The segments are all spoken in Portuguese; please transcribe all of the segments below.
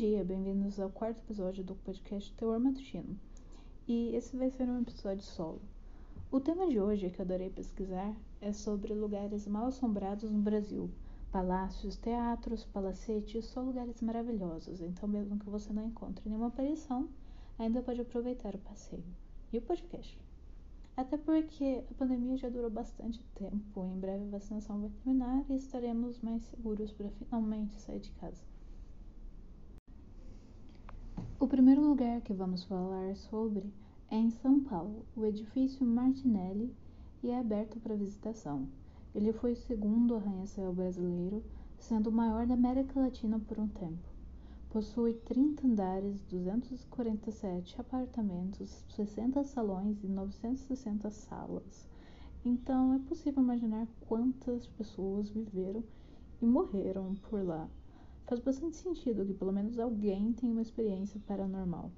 dia, bem-vindos ao quarto episódio do podcast Teor Matutino. E esse vai ser um episódio solo. O tema de hoje, que adorei pesquisar, é sobre lugares mal assombrados no Brasil. Palácios, teatros, palacetes, só lugares maravilhosos. Então, mesmo que você não encontre nenhuma aparição, ainda pode aproveitar o passeio. E o podcast. Até porque a pandemia já durou bastante tempo, em breve a vacinação vai terminar e estaremos mais seguros para finalmente sair de casa. O primeiro lugar que vamos falar sobre é em São Paulo, o edifício Martinelli e é aberto para visitação. Ele foi o segundo arranha-céu brasileiro, sendo o maior da América Latina por um tempo. Possui 30 andares, 247 apartamentos, 60 salões e 960 salas. Então é possível imaginar quantas pessoas viveram e morreram por lá faz bastante sentido que pelo menos alguém tenha uma experiência paranormal.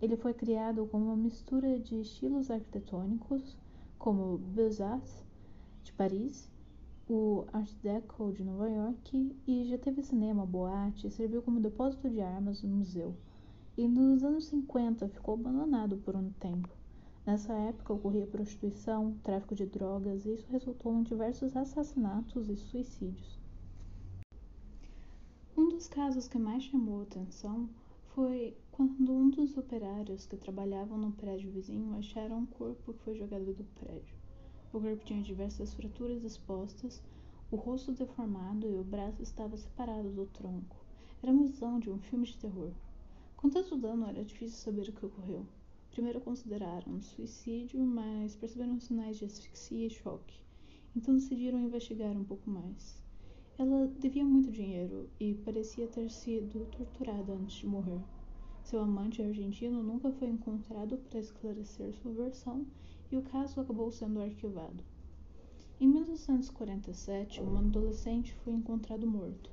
Ele foi criado como uma mistura de estilos arquitetônicos, como Beaux-Arts de Paris, o Art Deco de Nova York e já teve cinema, boate, serviu como depósito de armas no museu. E nos anos 50 ficou abandonado por um tempo. Nessa época ocorria prostituição, tráfico de drogas e isso resultou em diversos assassinatos e suicídios. Dos casos que mais chamou atenção foi quando um dos operários que trabalhavam no prédio vizinho acharam um corpo que foi jogado do prédio. O corpo tinha diversas fraturas expostas, o rosto deformado e o braço estava separado do tronco. Era uma visão de um filme de terror. Com tanto dano, era difícil saber o que ocorreu. Primeiro consideraram suicídio, mas perceberam sinais de asfixia e choque. Então decidiram investigar um pouco mais. Ela devia muito dinheiro e parecia ter sido torturada antes de morrer. Seu amante argentino nunca foi encontrado para esclarecer sua versão e o caso acabou sendo arquivado. Em 1947, um adolescente foi encontrado morto.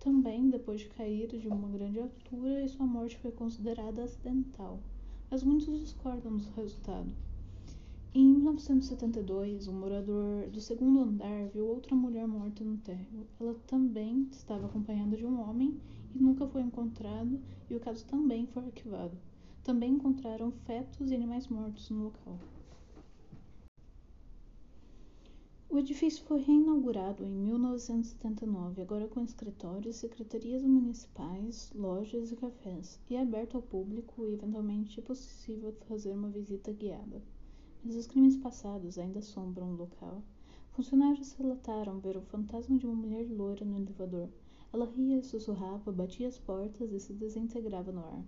Também depois de cair de uma grande altura e sua morte foi considerada acidental, mas muitos discordam do resultado. Em 1972, um morador do segundo andar viu outra mulher morta no térreo. Ela também estava acompanhada de um homem e nunca foi encontrado, e o caso também foi arquivado. Também encontraram fetos e animais mortos no local. O edifício foi reinaugurado em 1979, agora com escritórios, secretarias municipais, lojas e cafés, e é aberto ao público e eventualmente é possível fazer uma visita guiada mas os crimes passados ainda assombram o local. Funcionários relataram ver o fantasma de uma mulher loira no elevador. Ela ria, sussurrava, batia as portas e se desintegrava no ar.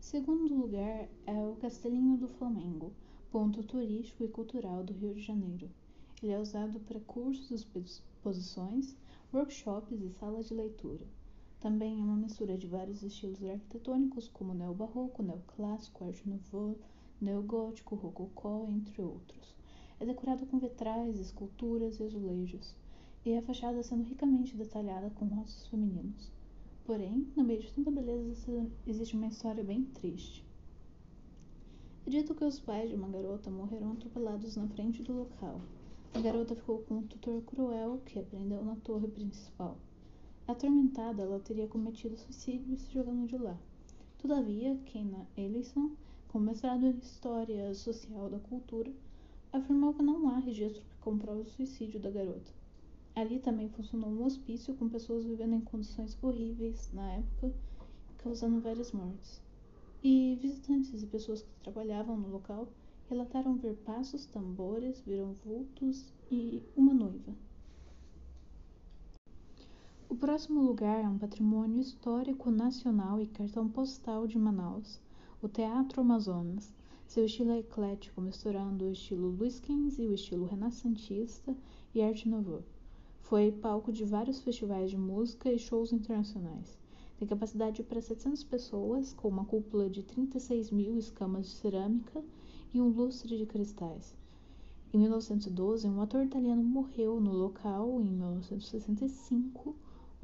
Segundo lugar é o Castelinho do Flamengo, ponto turístico e cultural do Rio de Janeiro. Ele é usado para cursos, exposições, workshops e salas de leitura. Também é uma mistura de vários estilos arquitetônicos, como neobarroco, neoclássico, arte nouveau, neogótico, rococó, entre outros. É decorado com vitrais, esculturas e azulejos, e a fachada sendo ricamente detalhada com rostos femininos. Porém, no meio de tanta beleza existe uma história bem triste. É dito que os pais de uma garota morreram atropelados na frente do local. A garota ficou com um tutor cruel que aprendeu na torre principal. Atormentada, ela teria cometido suicídio se jogando de lá. Todavia, Keina Ellison, com mestrado em História Social da Cultura, afirmou que não há registro que comprove o suicídio da garota. Ali também funcionou um hospício com pessoas vivendo em condições horríveis na época, causando várias mortes. E visitantes e pessoas que trabalhavam no local relataram ver passos, tambores, viram vultos e uma noiva. O próximo lugar é um patrimônio histórico nacional e cartão postal de Manaus, o Teatro Amazonas. Seu estilo é eclético, misturando o estilo Luiz XV e o estilo renascentista e arte nouveau. Foi palco de vários festivais de música e shows internacionais. Tem capacidade para 700 pessoas, com uma cúpula de 36 mil escamas de cerâmica e um lustre de cristais. Em 1912, um ator italiano morreu no local. Em 1965,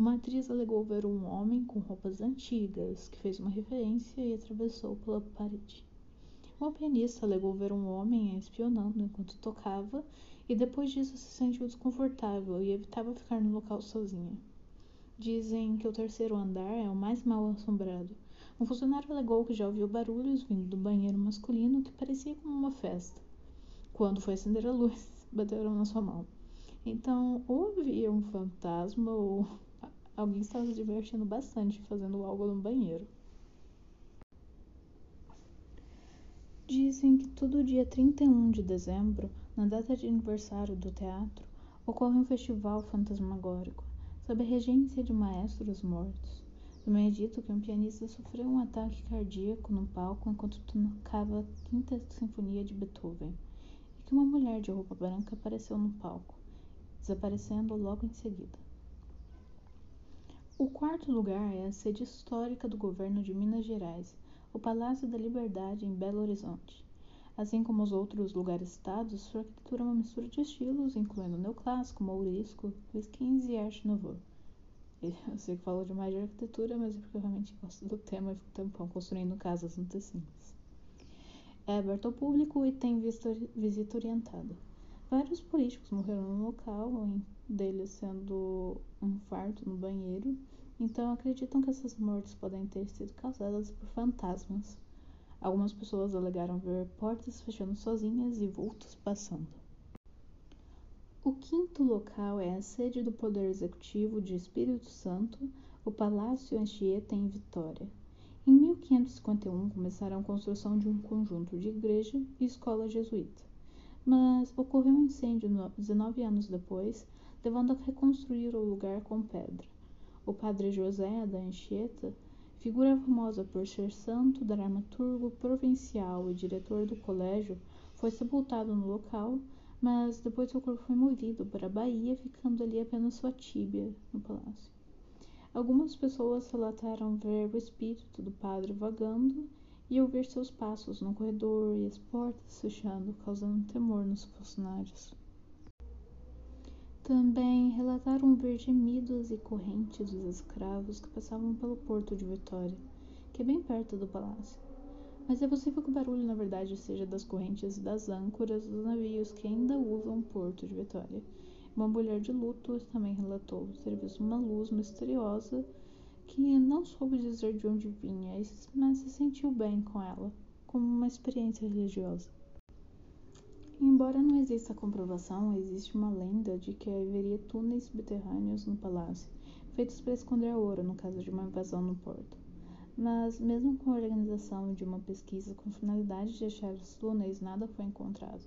uma atriz alegou ver um homem com roupas antigas, que fez uma referência e atravessou pela parede. Uma pianista alegou ver um homem espionando enquanto tocava e depois disso se sentiu desconfortável e evitava ficar no local sozinha. Dizem que o terceiro andar é o mais mal assombrado. Um funcionário alegou que já ouviu barulhos vindo do banheiro masculino que parecia como uma festa. Quando foi acender a luz, bateram na sua mão. Então, ou havia um fantasma ou alguém estava se divertindo bastante fazendo algo no banheiro. Dizem que todo dia 31 de dezembro, na data de aniversário do teatro, ocorre um festival fantasmagórico, sob a regência de maestros mortos. Também é dito que um pianista sofreu um ataque cardíaco no palco enquanto tocava a Quinta Sinfonia de Beethoven, e que uma mulher de roupa branca apareceu no palco, desaparecendo logo em seguida. O quarto lugar é a sede histórica do governo de Minas Gerais, o Palácio da Liberdade em Belo Horizonte. Assim como os outros lugares-estados, sua arquitetura é uma mistura de estilos, incluindo neoclássico, mourisco, XV e Arte Nouveau. Eu sei que falou demais de arquitetura, mas é porque eu realmente gosto do tema e fico tempão construindo casas no The. É aberto ao público e tem visita orientada. Vários políticos morreram no local, um deles sendo um infarto no banheiro, então acreditam que essas mortes podem ter sido causadas por fantasmas. Algumas pessoas alegaram ver portas fechando sozinhas e vultos passando. O quinto local é a sede do Poder Executivo de Espírito Santo, o Palácio Anchieta em Vitória. Em 1551 começaram a construção de um conjunto de igreja e escola jesuíta, mas ocorreu um incêndio 19 anos depois, levando a reconstruir o lugar com pedra. O padre José da Anchieta, figura famosa por ser santo, dramaturgo provincial e diretor do colégio, foi sepultado no local, mas depois seu corpo foi movido para a Bahia, ficando ali apenas sua tíbia no palácio. Algumas pessoas relataram ver o espírito do padre vagando e ouvir seus passos no corredor e as portas fechando, causando temor nos funcionários. Também relataram ver gemidos e correntes dos escravos que passavam pelo porto de Vitória, que é bem perto do palácio. Mas é possível que o barulho, na verdade, seja das correntes e das âncoras dos navios que ainda usam o porto de Vitória. Uma mulher de luto também relatou ter visto uma luz misteriosa que não soube dizer de onde vinha, mas se sentiu bem com ela, como uma experiência religiosa. Embora não exista comprovação, existe uma lenda de que haveria túneis subterrâneos no palácio, feitos para esconder ouro no caso de uma invasão no porto. Mas, mesmo com a organização de uma pesquisa com finalidade de achar os túneis, nada foi encontrado.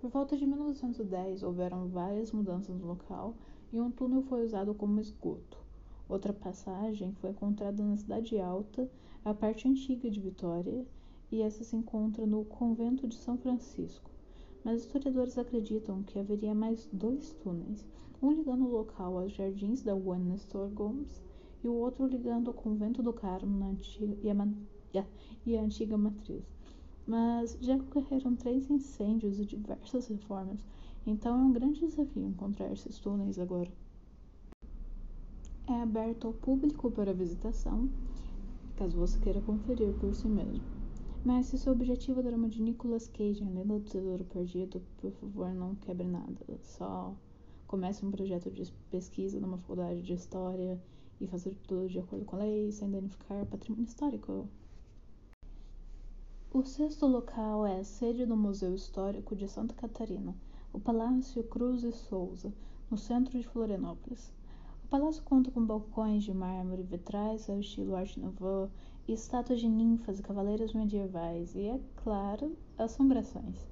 Por volta de 1910, houveram várias mudanças no local e um túnel foi usado como esgoto. Outra passagem foi encontrada na Cidade Alta, a parte antiga de Vitória, e essa se encontra no Convento de São Francisco mas historiadores acreditam que haveria mais dois túneis, um ligando o local aos jardins da Nestor Gomes e o outro ligando ao convento do Carmo antiga, e, a, e a antiga matriz. Mas já ocorreram três incêndios e diversas reformas, então é um grande desafio encontrar esses túneis agora. É aberto ao público para visitação, caso você queira conferir por si mesmo. Mas se seu objetivo é o drama de Nicolas Cage, além do Tesouro Perdido, por favor, não quebre nada. Só comece um projeto de pesquisa numa faculdade de História e fazer tudo de acordo com a lei, sem danificar patrimônio histórico. O sexto local é a sede do Museu Histórico de Santa Catarina, o Palácio Cruz e Souza, no centro de Florianópolis. Palácio conta com balcões de mármore, vitrais ao estilo Art Nouveau estátuas de ninfas e cavaleiros medievais e, é claro, assombrações.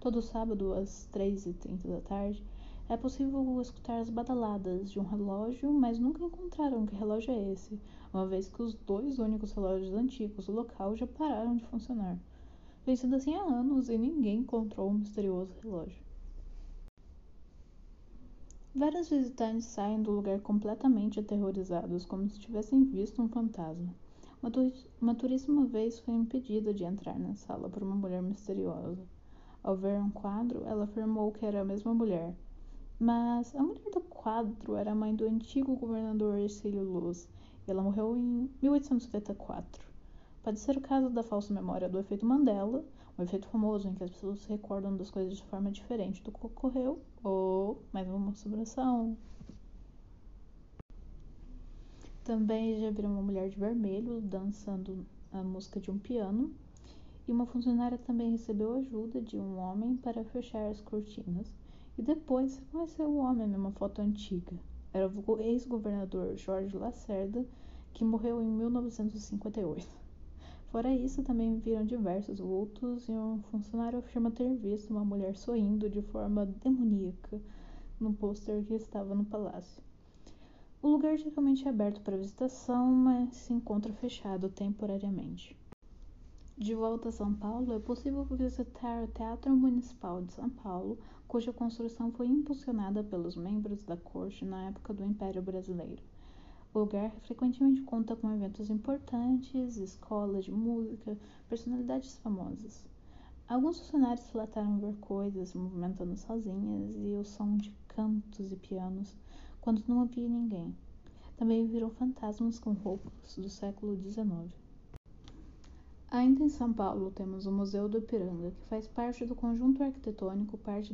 Todo sábado, às 3h30 da tarde, é possível escutar as badaladas de um relógio, mas nunca encontraram que relógio é esse, uma vez que os dois únicos relógios antigos do local já pararam de funcionar. Vem sendo assim há anos e ninguém encontrou o um misterioso relógio. Vários visitantes saem do lugar completamente aterrorizados, como se tivessem visto um fantasma. Uma turista uma vez foi impedida de entrar na sala por uma mulher misteriosa. Ao ver um quadro, ela afirmou que era a mesma mulher. Mas a mulher do quadro era a mãe do antigo governador Ercílio Luz, e ela morreu em 1874. Pode ser o caso da falsa memória do efeito Mandela, um efeito famoso em que as pessoas se recordam das coisas de forma diferente do que ocorreu, ou mais uma assombração. Também já viram uma mulher de vermelho dançando a música de um piano. E uma funcionária também recebeu ajuda de um homem para fechar as cortinas. E depois reconheceu o homem numa foto antiga. Era o ex-governador Jorge Lacerda, que morreu em 1958. Fora isso, também viram diversos vultos e um funcionário afirma ter visto uma mulher sorrindo de forma demoníaca no pôster que estava no palácio. O lugar geralmente é aberto para visitação, mas se encontra fechado temporariamente. De volta a São Paulo, é possível visitar o Teatro Municipal de São Paulo, cuja construção foi impulsionada pelos membros da corte na época do Império Brasileiro. O lugar frequentemente conta com eventos importantes, escolas de música, personalidades famosas. Alguns funcionários relataram ver coisas movimentando sozinhas e o som de cantos e pianos quando não havia ninguém. Também viram fantasmas com roupas do século XIX. Ainda em São Paulo, temos o Museu do Ipiranga, que faz parte do conjunto arquitetônico Parque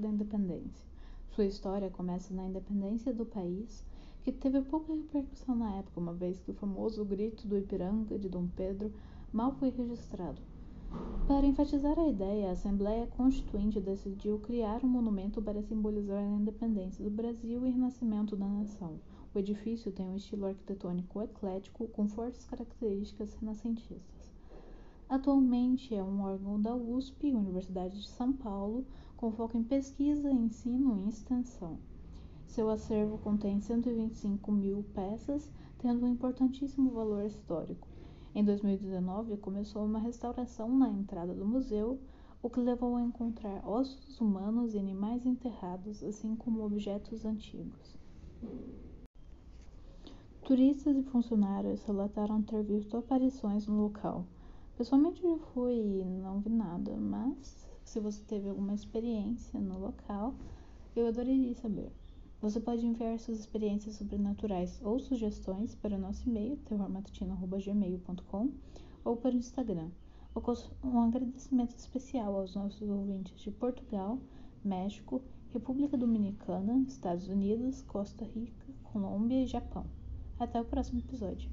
da Independência. Sua história começa na independência do país que teve pouca repercussão na época, uma vez que o famoso grito do Ipiranga de Dom Pedro mal foi registrado. Para enfatizar a ideia, a Assembleia Constituinte decidiu criar um monumento para simbolizar a independência do Brasil e o renascimento da nação. O edifício tem um estilo arquitetônico eclético com fortes características renascentistas. Atualmente é um órgão da USP, Universidade de São Paulo, com foco em pesquisa, ensino e extensão. Seu acervo contém 125 mil peças, tendo um importantíssimo valor histórico. Em 2019, começou uma restauração na entrada do museu, o que levou a encontrar ossos humanos e animais enterrados, assim como objetos antigos. Turistas e funcionários relataram ter visto aparições no local. Pessoalmente eu fui e não vi nada, mas se você teve alguma experiência no local, eu adoraria saber. Você pode enviar suas experiências sobrenaturais ou sugestões para o nosso e-mail, terrormatutino.gmail.com ou para o Instagram. Um agradecimento especial aos nossos ouvintes de Portugal, México, República Dominicana, Estados Unidos, Costa Rica, Colômbia e Japão. Até o próximo episódio.